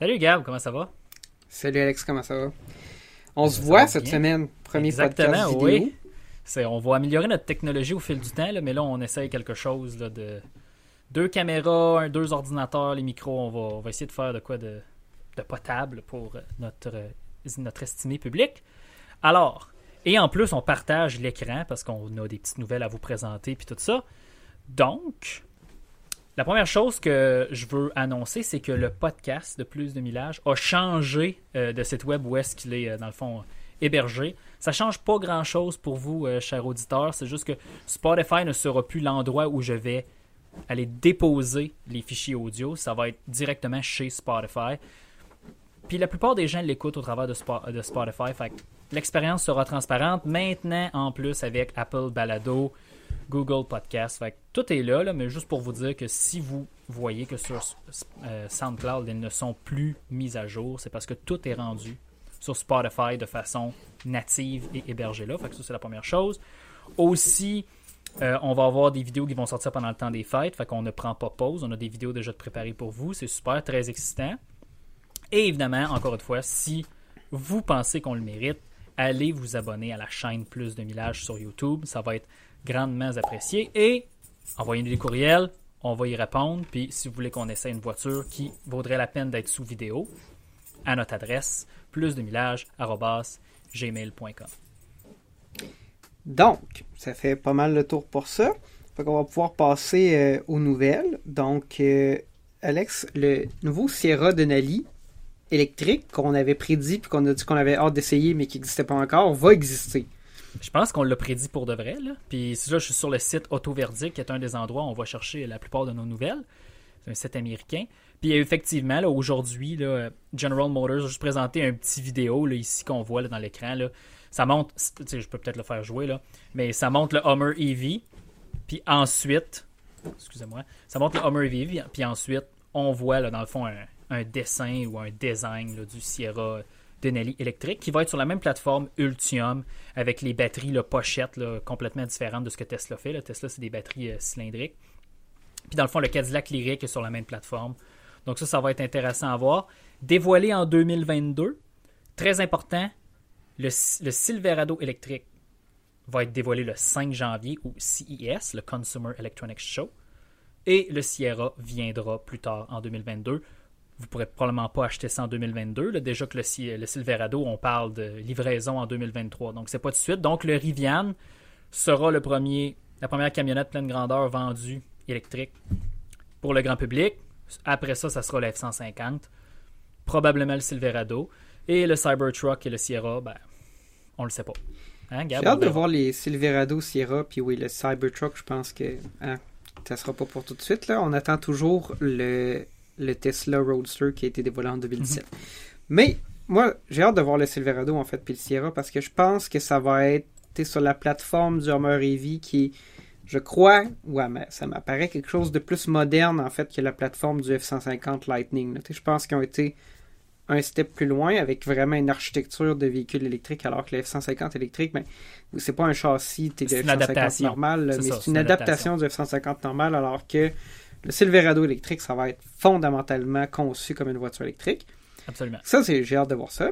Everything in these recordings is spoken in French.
Salut Gab, comment ça va? Salut Alex, comment ça va? On se voit cette semaine, premier Exactement, podcast vidéo. oui. C'est, on va améliorer notre technologie au fil du temps, là, mais là, on essaye quelque chose là, de deux caméras, un, deux ordinateurs, les micros. On va, on va essayer de faire de quoi de, de potable pour euh, notre, euh, notre estimé public. Alors, et en plus, on partage l'écran parce qu'on a des petites nouvelles à vous présenter puis tout ça. Donc, la première chose que je veux annoncer, c'est que le podcast de Plus de Millage a changé euh, de site web où est-ce qu'il est, euh, dans le fond, hébergé. Ça change pas grand-chose pour vous, euh, chers auditeurs. C'est juste que Spotify ne sera plus l'endroit où je vais aller déposer les fichiers audio. Ça va être directement chez Spotify. Puis la plupart des gens l'écoutent au travers de, Spo- de Spotify. L'expérience sera transparente. Maintenant, en plus, avec Apple Balado, Google Podcast. Fait tout est là, là, mais juste pour vous dire que si vous voyez que sur euh, SoundCloud, ils ne sont plus mis à jour, c'est parce que tout est rendu sur Spotify de façon native et hébergée là. Fait que ça, c'est la première chose. Aussi, euh, on va avoir des vidéos qui vont sortir pendant le temps des fêtes. Fait qu'on ne prend pas pause. On a des vidéos déjà préparées pour vous. C'est super, très excitant. Et évidemment, encore une fois, si vous pensez qu'on le mérite, allez vous abonner à la chaîne Plus de Millage sur YouTube. Ça va être grandement apprécié. Et envoyez-nous des courriels, on va y répondre. Puis si vous voulez qu'on essaie une voiture qui vaudrait la peine d'être sous vidéo, à notre adresse plusdemillage.gmail.com. Donc, ça fait pas mal le tour pour ça. Fait qu'on va pouvoir passer euh, aux nouvelles. Donc, euh, Alex, le nouveau Sierra Denali électrique qu'on avait prédit puis qu'on a dit qu'on avait hâte d'essayer mais qui n'existait pas encore va exister. Je pense qu'on l'a prédit pour de vrai. Là. Puis là, je suis sur le site Autoverdict, qui est un des endroits où on va chercher la plupart de nos nouvelles. C'est un site américain. Puis effectivement, aujourd'hui, General Motors a juste présenté un petit vidéo là, ici qu'on voit là, dans l'écran. Ça sais, je peux peut-être le faire jouer, là, mais ça montre le Hummer EV. Puis ensuite, excusez-moi, ça montre le Hummer EV. Puis ensuite, on voit là, dans le fond un, dessin ou un design du Sierra Denali électrique qui va être sur la même plateforme Ultium avec les batteries là, pochettes là, complètement différentes de ce que Tesla fait. Tesla, c'est des batteries euh, cylindriques. Puis dans le fond, le Cadillac Lyric est sur la même plateforme. Donc ça, ça va être intéressant à voir. Dévoilé en 2022. Très important, le, le Silverado électrique va être dévoilé le 5 janvier au CES, le Consumer Electronics Show. Et le Sierra viendra plus tard en 2022 vous pourrez probablement pas acheter ça en 2022. Là, déjà que le, le, Silverado, on parle de livraison en 2023. Donc, c'est pas tout de suite. Donc, le Rivian sera le premier, la première camionnette pleine grandeur vendue électrique pour le grand public. Après ça, ça sera le F-150. Probablement le Silverado. Et le Cybertruck et le Sierra, ben, on le sait pas. Hein, J'ai hâte de voir les Silverado, Sierra, puis oui, le Cybertruck, je pense que hein, ça sera pas pour tout de suite. Là. On attend toujours le le Tesla Roadster qui a été dévoilé en 2017. Mm -hmm. Mais moi, j'ai hâte de voir le Silverado en fait puis le Sierra parce que je pense que ça va être sur la plateforme du Hummer EV qui je crois, ouais, mais ça m'apparaît quelque chose de plus moderne en fait que la plateforme du F-150 Lightning. Là. Je pense qu'ils ont été un step plus loin avec vraiment une architecture de véhicule électrique alors que le F-150 électrique, ben, c'est pas un châssis de F-150 normal, mais c'est une adaptation du F-150 normal alors que le Silverado électrique, ça va être fondamentalement conçu comme une voiture électrique. Absolument. Ça, j'ai hâte de voir ça.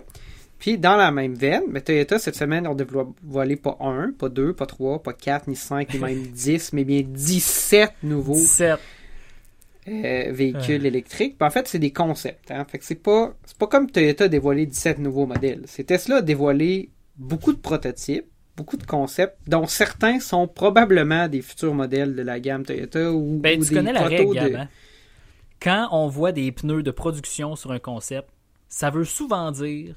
Puis, dans la même veine, mais Toyota, cette semaine, on dévoilé pas un, pas deux, pas trois, pas quatre, ni cinq, ni même dix, mais bien 17 nouveaux 17. Euh, véhicules électriques. Puis, en fait, c'est des concepts. Hein? Fait que c'est pas, c'est pas comme Toyota a dévoilé 17 nouveaux modèles. C'est Tesla a dévoilé beaucoup de prototypes beaucoup de concepts, dont certains sont probablement des futurs modèles de la gamme Toyota ou, ben, ou tu des connais la règle, de... hein? Quand on voit des pneus de production sur un concept, ça veut souvent dire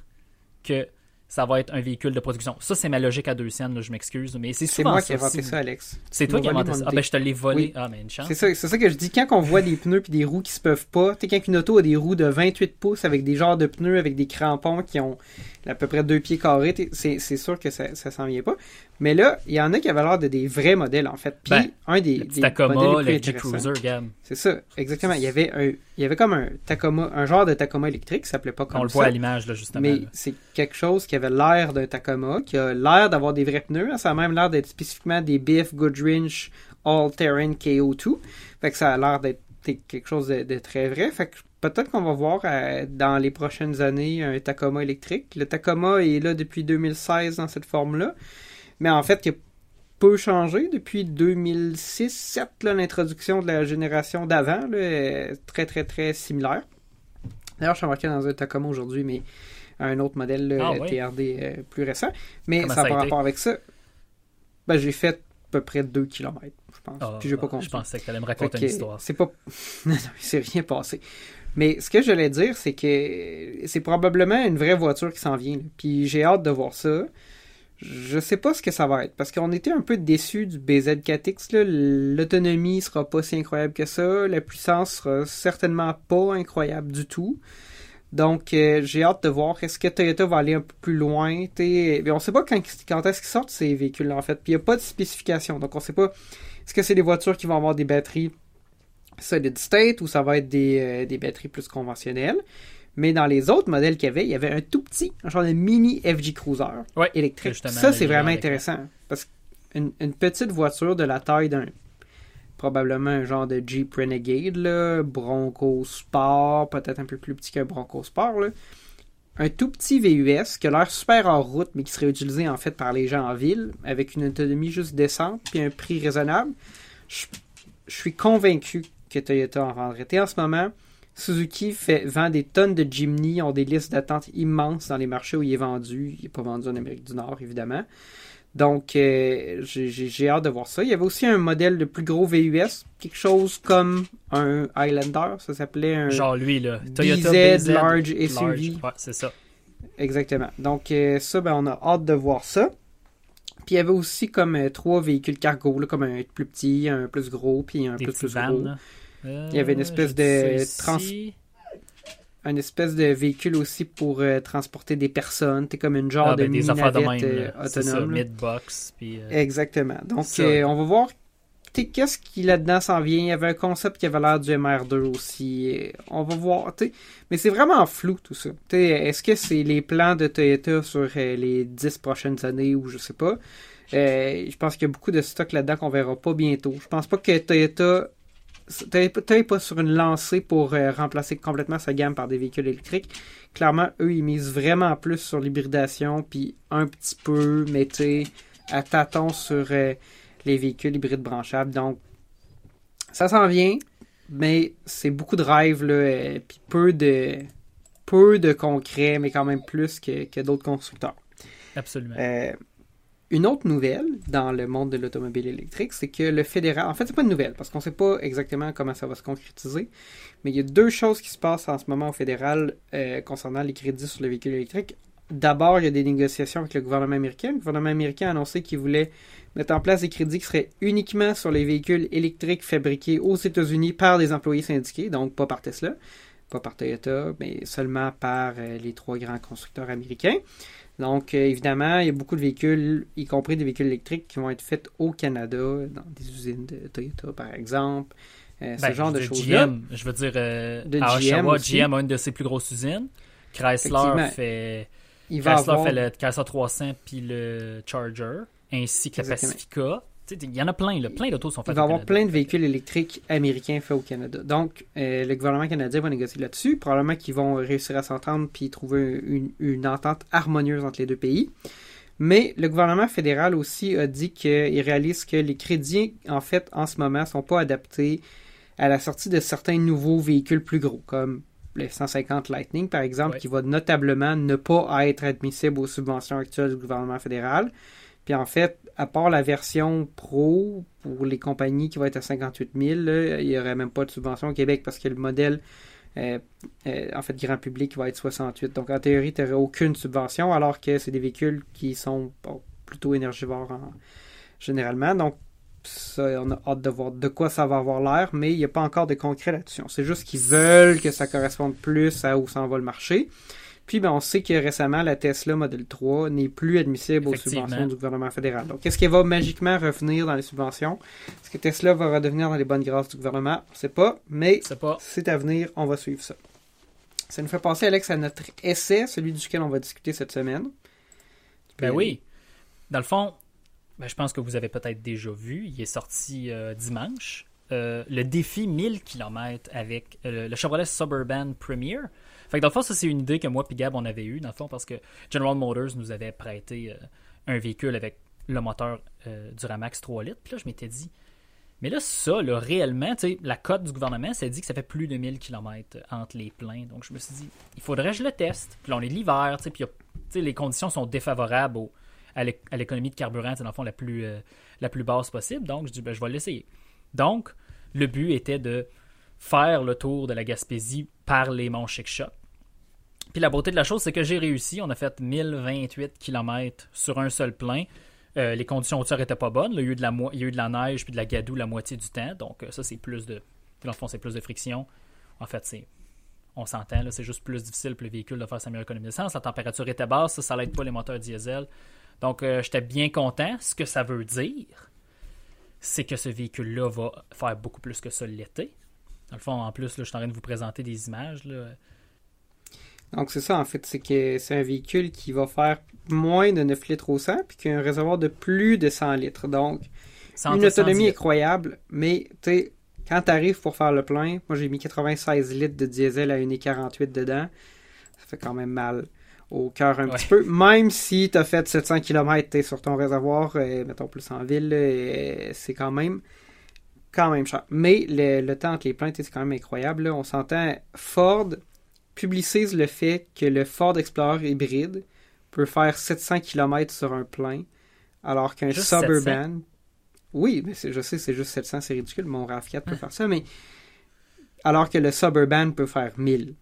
que ça va être un véhicule de production. Ça, c'est ma logique à deux scènes, là, je m'excuse, mais c'est souvent C'est moi ça. qui ai inventé ça, Alex. C'est toi qui as inventé ça. Ah ben, je te l'ai volé. Oui. Ah, mais une chance. C'est ça, c'est ça que je dis. Quand on voit des pneus puis des roues qui se peuvent pas, tu sais, quand une auto a des roues de 28 pouces avec des genres de pneus avec des crampons qui ont à peu près deux pieds carrés, c'est c'est sûr que ça, ça s'en vient pas. Mais là, il y en a qui avaient l'air de des vrais modèles, en fait. Puis, Ben, un des, Le petit des Tacoma, modèles les le plus intéressants- Cruiser, Gab. C'est ça, exactement. Il y avait un, il y avait comme un Tacoma, un genre de Tacoma électrique, ça s'appelait pas comme On le ça. voit à l'image, là, justement. Mais là. c'est quelque chose qui avait l'air d'un Tacoma, qui a l'air d'avoir des vrais pneus. hein. Ça a même l'air d'être spécifiquement des Biff Goodrich All Terrain KO2. Fait que ça a l'air d'être quelque chose de, très vrai. Fait que peut-être qu'on va voir euh, dans les prochaines années un Tacoma électrique. Le Tacoma est là depuis 2016 dans cette forme-là. Mais en fait, il a peu changé depuis 2006-2007. L'introduction de la génération d'avant très, très, très similaire. D'ailleurs, je suis embarqué dans un Tacoma aujourd'hui, mais un autre modèle Ah, TRD euh, plus récent. Mais Comment ça n'a a pas rapport avec ça. Ben, j'ai fait à peu près 2 km, je pense. Ah, Puis j'ai pas ah, compté. Je pensais que tu allais me raconter une histoire. C'est pas. non, s'est rien passé. Mais ce que j'allais dire, c'est que c'est probablement une vraie voiture qui s'en vient. là. Puis j'ai hâte de voir ça. Je sais pas ce que ça va être. Parce qu'on était un peu déçus du BZ4X. là. L'autonomie sera pas si incroyable que ça. La puissance sera certainement pas incroyable du tout. Donc, euh, j'ai hâte de voir. Est-ce que Toyota va aller un peu plus loin? T'sais, mais on sait pas quand, quand est-ce qu'ils sortent ces véhicules en fait. Puis il n'y a pas de spécification. Donc, on sait pas. Est-ce que c'est des voitures qui vont avoir des batteries solid state ou ça va être des, euh, des batteries plus conventionnelles? Mais dans les autres modèles qu'il y avait, il y avait un tout petit, un genre de mini FG Cruiser Ouais, électrique. Ça, c'est vraiment intéressant. Parce qu'une une petite voiture de la taille d'un. Probablement un genre de Jeep Renegade, là, Bronco Sport, peut-être un peu plus petit qu'un Bronco Sport. Un tout petit VUS qui a l'air super en route, mais qui serait utilisé en fait par les gens en ville, avec une autonomie juste décente, puis un prix raisonnable. Je, je suis convaincu que Toyota en vendrait. Et en ce moment, Suzuki fait, vend des tonnes de Jimny, ont des listes d'attente immenses dans les marchés où il est vendu. Il n'est pas vendu en Amérique du Nord, évidemment. Donc, euh, j'ai- hâte de voir ça. Il y avait aussi un modèle de plus gros VUS, quelque chose comme un Highlander, ça s'appelait un... Genre lui, là. Toyota BZ BZ Large SUV. Ouais, c'est ça. Exactement. Donc, euh, ça, ben, on a hâte de voir ça. Puis, il y avait aussi comme euh, trois véhicules cargo, là, comme un plus petit, un plus gros, puis un Des plus, plus gros. Il y avait une espèce de trans-. Un espèce de véhicule aussi pour euh, transporter des personnes. T'es comme une genre Ah, ben, de des affaires de même. euh, autonome. mid-box. Euh, Exactement. Donc, on va voir qu'est-ce qui là-dedans s'en vient. Il y avait un concept qui avait l'air du MR2 aussi. On va voir. t'sais. Mais c'est vraiment flou tout ça. Est-ce que c'est les plans de Toyota sur les 10 prochaines années ou je sais pas? Je pense qu'il y a beaucoup de stock là-dedans qu'on verra pas bientôt. Je pense pas que Toyota N'est pas sur une lancée pour euh, remplacer complètement sa gamme par des véhicules électriques. Clairement, eux, ils misent vraiment plus sur l'hybridation, puis un petit peu, sais, à tâtons sur euh, les véhicules hybrides branchables. Donc, ça s'en vient, mais c'est beaucoup de rêves, là, euh, puis peu de, peu de concret, mais quand même plus que, que d'autres constructeurs. absolument. Une autre nouvelle dans le monde de l'automobile électrique, c'est que le fédéral. En fait, c'est pas une nouvelle parce qu'on sait pas exactement comment ça va se concrétiser, mais il y a deux choses qui se passent en ce moment au fédéral euh, concernant les crédits sur les véhicules électriques. D'abord, il y a des négociations avec le gouvernement américain. Le gouvernement américain a annoncé qu'il voulait mettre en place des crédits qui seraient uniquement sur les véhicules électriques fabriqués aux États-Unis par des employés syndiqués, donc pas par Tesla, pas par Toyota, mais seulement par euh, les trois grands constructeurs américains. Donc, euh, évidemment, il y a beaucoup de véhicules, y compris des véhicules électriques, qui vont être faits au Canada, dans des usines de Toyota, par exemple. Euh, ce Ben, genre de de choses-là. GM, je veux dire, euh, De à GM Oshawa, aussi. GM a une de ses plus grosses usines. Chrysler fait, Il va Chrysler avoir... fait le Chrysler 300 puis le Charger, ainsi que la Exactement. Pacifica. Il y en a plein, là. plein d'autos sont faits Il va y avoir plein de véhicules électriques américains faits au Canada. Donc, euh, le gouvernement canadien va négocier là-dessus. Probablement qu'ils vont réussir à s'entendre puis trouver une, une entente harmonieuse entre les deux pays. Mais le gouvernement fédéral aussi a dit qu'il réalise que les crédits, en fait, en ce moment, sont pas adaptés à la sortie de certains nouveaux véhicules plus gros, comme le 150 Lightning, par exemple, Ouais. qui va notablement ne pas être admissible aux subventions actuelles du gouvernement fédéral. Puis en fait, à part la version pro pour les compagnies qui va être à 58 000, là, il n'y aurait même pas de subvention au Québec parce que le modèle, euh, euh, en fait, grand public va être 68. Donc en théorie, tu n'aurais aucune subvention alors que c'est des véhicules qui sont plutôt énergivores en- généralement. Donc ça, on a hâte de voir de quoi ça va avoir l'air, mais il n'y a pas encore de concret là-dessus. C'est juste qu'ils veulent que ça corresponde plus à où s'en va le marché. Puis ben, on sait que récemment, la Tesla Model 3 n'est plus admissible aux subventions du gouvernement fédéral. Donc, est-ce qu'elle va magiquement revenir dans les subventions? Est-ce que Tesla va redevenir dans les bonnes grâces du gouvernement? On ne sait pas, mais C'est à venir, on va suivre ça. Ça nous fait passer, Alex, à notre essai, celui duquel on va discuter cette semaine. Ben aller. oui. Dans le fond, ben, je pense que vous avez peut-être déjà vu. Il est sorti euh, dimanche. euh, le défi 1000 km avec euh, le Chevrolet Suburban Premier. Fait que dans le fond, ça, c'est une idée que moi et Gab, on avait eue, dans le fond, parce que General Motors nous avait prêté un véhicule avec le moteur du Ramax 3 litres. Puis là, je m'étais dit, mais là, ça, là, réellement, la cote du gouvernement, ça dit que ça fait plus de 1000 km entre les pleins. Donc, je me suis dit, il faudrait que je le teste. Puis là, on est l'hiver, puis les conditions sont défavorables à l'économie de carburant, dans le fond, la plus, la plus basse possible. Donc, je dis, ben, je vais l'essayer. Donc, le but était de faire le tour de la Gaspésie par les monts Chic Puis la beauté de la chose, c'est que j'ai réussi. On a fait 1028 km sur un seul plein. Euh, les conditions hauteurs n'étaient pas bonnes. il, y a eu de la il y a eu de la neige puis de la gadoue la moitié du temps. Donc, euh, ça, c'est plus de. Dans le fond, c'est plus de friction. En fait, c'est. On s'entend, c'est juste plus difficile pour le véhicule de faire sa meilleure économie d'essence. La température était basse, ça, ça n'aide pas les moteurs diesel. Donc, euh, j'étais bien content. Ce que ça veut dire, c'est que ce véhicule-là va faire beaucoup plus que ça l'été. Dans le fond, en plus, je suis en train de vous présenter des images. Donc, c'est ça, en fait. C'est que c'est un véhicule qui va faire moins de 9 litres au 100 puis qui a un réservoir de plus de 100 litres. Donc, une autonomie incroyable. Mais, tu sais, quand tu arrives pour faire le plein, moi, j'ai mis 96 litres de diesel à 1,48 dedans. Ça fait quand même mal au cœur un petit peu. Même si tu as fait 700 km sur ton réservoir, euh, mettons plus en ville, euh, c'est quand même quand même cher. Mais le, temps entre les plaintes, c'est quand même incroyable. On s'entend, Ford publicise le fait que le Ford Explorer hybride peut faire 700 km sur un plein, alors qu'un Suburban... Oui, mais je sais, c'est juste 700, c'est ridicule. Mon RAV4 peut faire ça, mais alors que le Suburban peut faire 1000.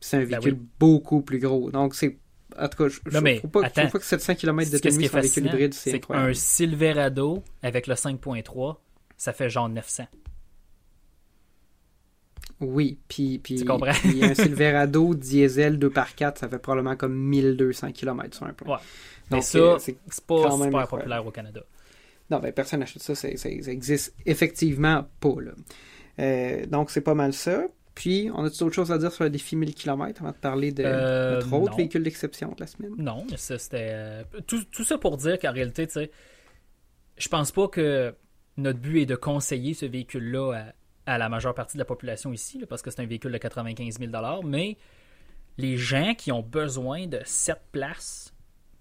C'est un ben véhicule beaucoup plus gros. Donc, c'est en tout cas, je ne faut, pas, que 700 km d'autonomie sur un véhicule hybride, c'est incroyable. Un Silverado avec le 5.3, ça fait genre 900. Oui, puis, puis, un Silverado diesel 2x4, ça fait probablement comme 1200 km sur un plan. Ouais. Mais ça, c'est pas super populaire au Canada. Non, ben, personne n'achète ça, ça, ça, existe effectivement pas. Là. Euh, donc, c'est pas mal ça. Puis, on a d'autres choses à dire sur le défi 1000 km avant de parler de euh, notre autre véhicule d'exception de la semaine? Non, mais ça, c'était. Euh, tout, ça pour dire qu'en réalité, tu sais, je pense pas que notre but est de conseiller ce véhicule-là à, la majeure partie de la population ici, parce que c'est un véhicule de 95 000 mais les gens qui ont besoin de 7 places,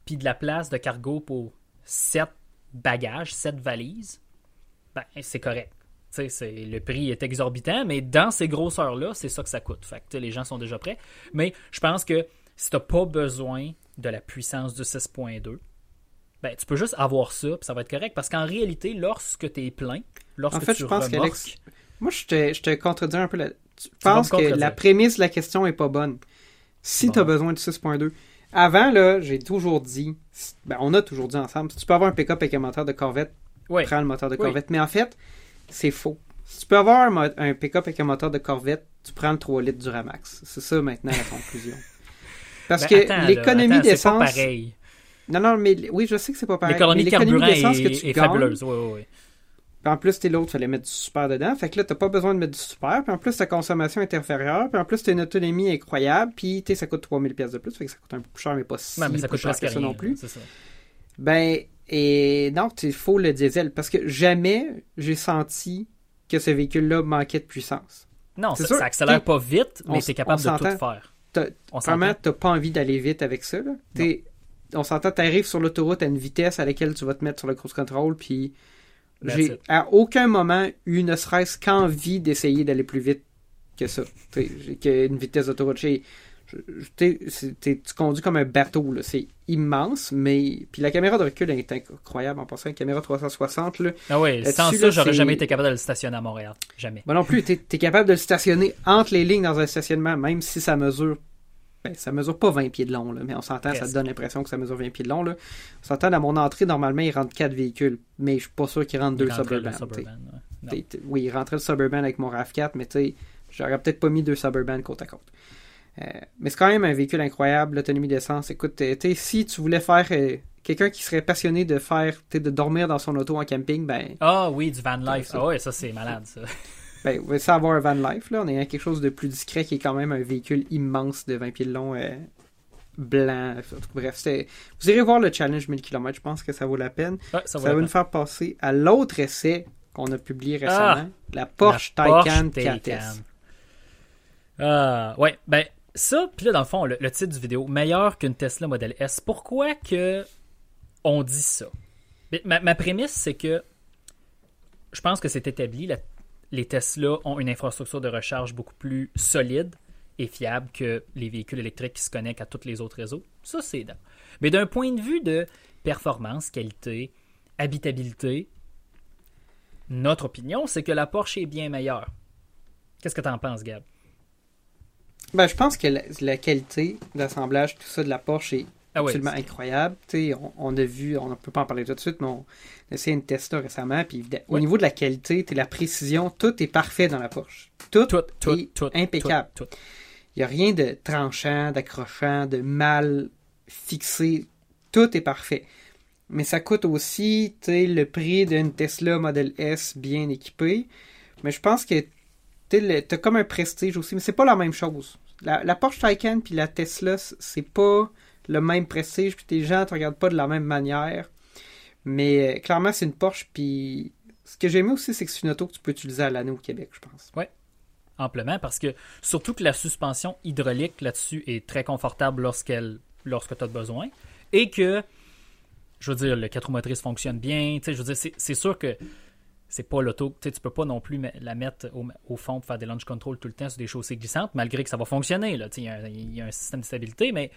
puis de la place de cargo pour 7 bagages, 7 valises, ben, c'est correct le prix est exorbitant, mais dans ces grosseurs-là, c'est ça que ça coûte. Fait les gens sont déjà prêts. Mais je pense que si tu n'as pas besoin de la puissance du 6.2, ben, tu peux juste avoir ça, puis ça va être correct. Parce qu'en réalité, lorsque tu es plein, lorsque en fait, tu je pense qu'Alex, moi, je te, je te contredis un peu. là Je pense que la prémisse de la question est pas bonne? Si tu as besoin de 6.2, avant, là, j'ai toujours dit, ben, on a toujours dit ensemble, si tu peux avoir un pick-up avec un moteur de Corvette, prends le moteur de Corvette. Mais en fait, c'est faux. Si tu peux avoir un, pick-up avec un moteur de Corvette, tu prends le 3 litres du Ramax. C'est ça maintenant la conclusion. Parce ben, que l'économie d'essence. Pareil. Non, non, mais oui, je sais que c'est pas pareil. L'économie d'essence que tu est gagnes, fabuleuse. Oui, oui, oui. Puis en plus, t'es l'autre, fallait mettre du super dedans. Fait que là, t'as pas besoin de mettre du super. Puis en plus, ta consommation est inférieure. Puis en plus, t'as une autonomie incroyable. Puis ça coûte 3000 pièces de plus. Fait que ça coûte un peu plus cher, mais pas si mais ça coûte cher que ça non plus. Ça. Ben, et donc, il faut le diesel parce que jamais j'ai senti que ce véhicule-là manquait de puissance. Non, ça, ça accélère pas vite, mais c'est capable de tout faire. Vraiment, t'as pas envie d'aller vite avec ça. On s'entend, tu arrives sur l'autoroute à une vitesse à laquelle tu vas te mettre sur le cruise control, puis j'ai à aucun moment eu ne serait-ce qu'envie d'essayer d'aller plus vite que ça. Qu'une vitesse d'autoroute tu conduis comme un bateau, c'est immense, mais. Puis la caméra de recul est incroyable en passant, une caméra 360. Là. Ah oui, sans ça, j'aurais jamais été capable de le stationner à Montréal. Jamais. Moi non plus, tu es, capable de le stationner entre les lignes dans un stationnement, même si ça mesure. Ben, ça mesure pas 20 pieds de long, là, mais on s'entend, ça te donne l'impression que ça mesure 20 pieds de long. Là. On s'entend, à mon entrée, normalement, il rentre 4 véhicules, mais je suis pas sûr qu'il rentre 2 Suburban. oui, il rentrait le Suburban avec mon RAV4, mais tu sais, j'aurais peut-être pas mis deux Suburban côte à côte. Euh, mais c'est quand même un véhicule incroyable, l'autonomie d'essence. Écoute, euh, si tu voulais faire euh, quelqu'un qui serait passionné de faire, de dormir dans son auto en camping, ben. Ah oui, du van life. Ah ouais, ça c'est malade ça. Ben, on ça avoir un van life, là. On est à quelque chose de plus discret qui est quand même un véhicule immense de 20 pieds de long, blanc. Bref, vous irez voir le challenge 1000 km, je pense que ça vaut la peine. ça, va nous faire passer à l'autre essai qu'on a publié récemment. la Porsche Taycan 4S. Ah, ouais, ben ça, puis là, dans le fond, le, titre du vidéo, meilleur qu'une Tesla Model S. Pourquoi que on dit ça? Ma, ma prémisse, c'est que je pense que c'est établi, les Tesla ont une infrastructure de recharge beaucoup plus solide et fiable que les véhicules électriques qui se connectent à tous les autres réseaux. Ça, c'est évident. Mais d'un point de vue de performance, qualité, habitabilité, notre opinion, c'est que la Porsche est bien meilleure. Qu'est-ce que tu en penses, Gab? Ben, je pense que la, qualité d'assemblage, tout ça de la Porsche est ah absolument incroyable. On, on, a vu, on ne peut pas en parler tout de suite, mais on a essayé une Tesla récemment. Puis au niveau de la qualité, la précision, tout est parfait dans la Porsche. Tout, est impeccable. Il n'y a rien de tranchant, d'accrochant, de mal fixé. Tout est parfait. Mais ça coûte aussi le prix d'une Tesla Model S bien équipée. Mais je pense que t'as comme un prestige aussi, mais c'est pas la même chose. La, Porsche Taycan puis la Tesla, c'est pas le même prestige, puis tes gens te regardent pas de la même manière. Mais euh, clairement, c'est une Porsche, puis ce que j'aimais aussi, c'est que c'est une auto que tu peux utiliser à l'année au Québec, je pense. Oui, amplement, parce que surtout que la suspension hydraulique là-dessus est très confortable lorsqu'elle lorsque tu as besoin, et que, je veux dire, le 4 roues motrices fonctionne bien, je veux dire, c'est sûr que c'est pas l'auto, tu peux pas non plus la mettre au, fond pour faire des launch control tout le temps sur des chaussées glissantes, malgré que ça va fonctionner, il y, y, a un système de stabilité, mais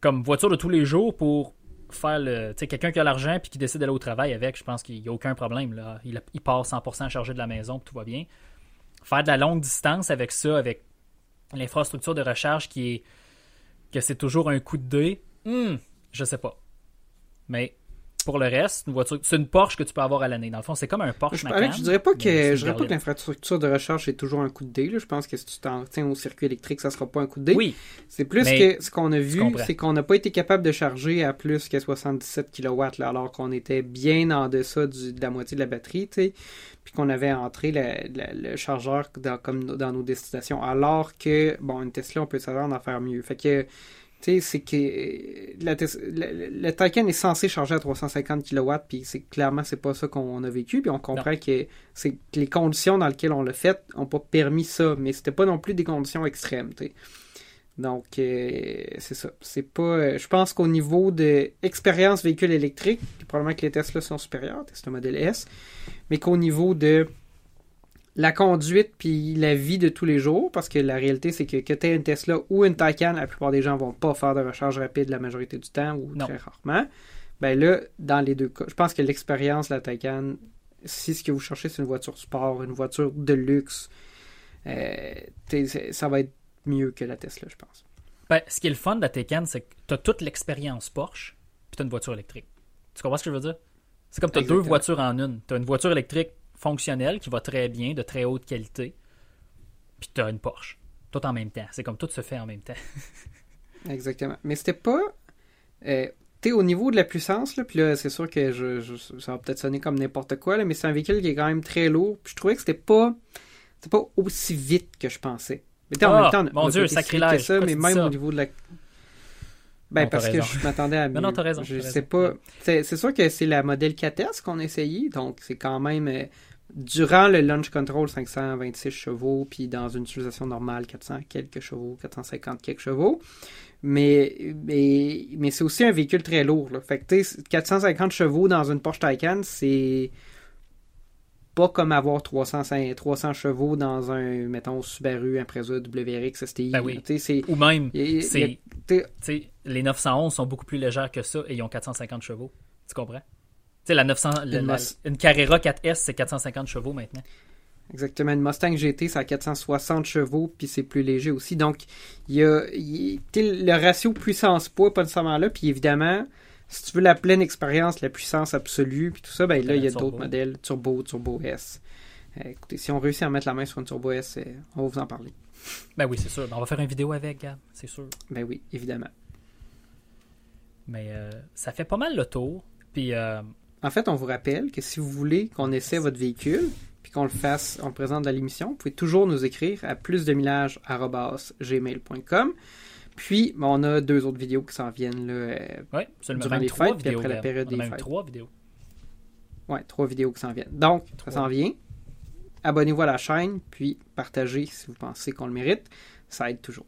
comme voiture de tous les jours pour faire le. Tu sais, quelqu'un qui a l'argent puis qui décide d'aller au travail avec, je pense qu'il n'y a aucun problème. Là. Il, part 100% chargé de la maison, tout va bien. Faire de la longue distance avec ça, avec l'infrastructure de recharge qui est. que c'est toujours un coup de dé, hmm, je sais pas. Mais pour le reste, une voiture, c'est une Porsche que tu peux avoir à l'année. Dans le fond, c'est comme un Porsche je, Macan, je dirais pas que je dirais pas que l'infrastructure de recharge est toujours un coup de dé. Je pense que si tu t'en tiens au circuit électrique, ça sera pas un coup de dé. Oui. C'est plus que ce qu'on a vu, c'est qu'on n'a pas été capable de charger à plus que 77 kW, alors qu'on était bien en deçà de la moitié de la batterie, puis qu'on avait entré le chargeur dans, comme dans nos destinations. Alors que, bon, une Tesla, on peut s'attendre à faire mieux. Fait que c'est que la, le, Taycan est censé charger à 350 kW, puis c'est clairement c'est pas ça qu'on a vécu, puis on comprend que c'est les conditions dans lesquelles on l'a fait n'ont pas permis ça, mais c'était pas non plus des conditions extrêmes. Donc euh, c'est ça. C'est pas. Euh, je pense qu'au niveau de expérience véhicule électrique, probablement que les Tesla sont supérieurs, Tesla Model S, mais qu'au niveau de la conduite puis la vie de tous les jours, parce que la réalité, c'est que que tu une Tesla ou une Taycan, la plupart des gens vont pas faire de recharge rapide la majorité du temps ou très rarement. Ben là, dans les deux cas, je pense que l'expérience la Taycan, si ce que vous cherchez, c'est une voiture sport, une voiture de luxe, euh, ça va être mieux que la Tesla, je pense. Ben, ce qui est le fun de la Taycan, c'est que tu as toute l'expérience Porsche, puis tu as une voiture électrique. Tu comprends ce que je veux dire? C'est comme tu as deux voitures en une. Tu as une voiture électrique fonctionnel qui va très bien, de très haute qualité, puis tu as une Porsche. Tout en même temps. C'est comme tout se fait en même temps. Exactement. Mais c'était pas. Euh, tu au niveau de la puissance, là, puis là, c'est sûr que je, ça va peut-être sonner comme n'importe quoi, là, mais c'est un véhicule qui est quand même très lourd. Puis je trouvais que c'était pas. C'était pas aussi vite que je pensais. Mais en même ah, temps, mon Dieu, sacrilège. Ça, mais même au niveau de la. Ben, parce que je m'attendais à mieux. Non, non, t'as raison. Je sais pas. C'est sûr que c'est la modèle 4S qu'on a essayé, donc c'est quand même euh, durant le launch control 526 chevaux, puis dans une utilisation normale 400 quelques chevaux, 450 quelques chevaux. Mais, mais, mais c'est aussi un véhicule très lourd. Là. Fait que 450 chevaux dans une Porsche Taycan, c'est pas comme avoir 300, 300 chevaux dans un, mettons, Subaru Impreza WRX STI. Ben oui. Ou même, les 911 sont beaucoup plus légères que ça et ils ont 450 chevaux. Tu comprends? sais, la 900, une, Carrera 4S, c'est 450 chevaux maintenant. Exactement. Une Mustang GT, c'est à 460 chevaux, puis c'est plus léger aussi. Donc, il y a, le ratio puissance-poids, pas nécessairement là. Puis évidemment, si tu veux la pleine expérience, la puissance absolue, puis tout ça, ben là, il y a d'autres modèles, Turbo, Turbo S. Euh, écoutez, si on réussit à mettre la main sur une Turbo S, euh, on va vous en parler. Ben oui, c'est sûr. Ben, on va faire une vidéo avec, Gab, c'est sûr. Ben oui, évidemment. Mais euh, ça fait pas mal le tour. Puis en fait, on vous rappelle que si vous voulez qu'on essaie votre véhicule, puis qu'on le fasse, en présent de la l'émission, vous pouvez toujours nous écrire à plusdemillage.gmail.com. Puis, ben, on a deux autres vidéos qui s'en viennent là, euh, ouais, durant les fêtes, puis après la période des même fêtes. trois vidéos. Ouais, trois vidéos qui s'en viennent. Donc, ça s'en vient. Abonnez-vous à la chaîne, puis partagez si vous pensez qu'on le mérite. Ça aide toujours.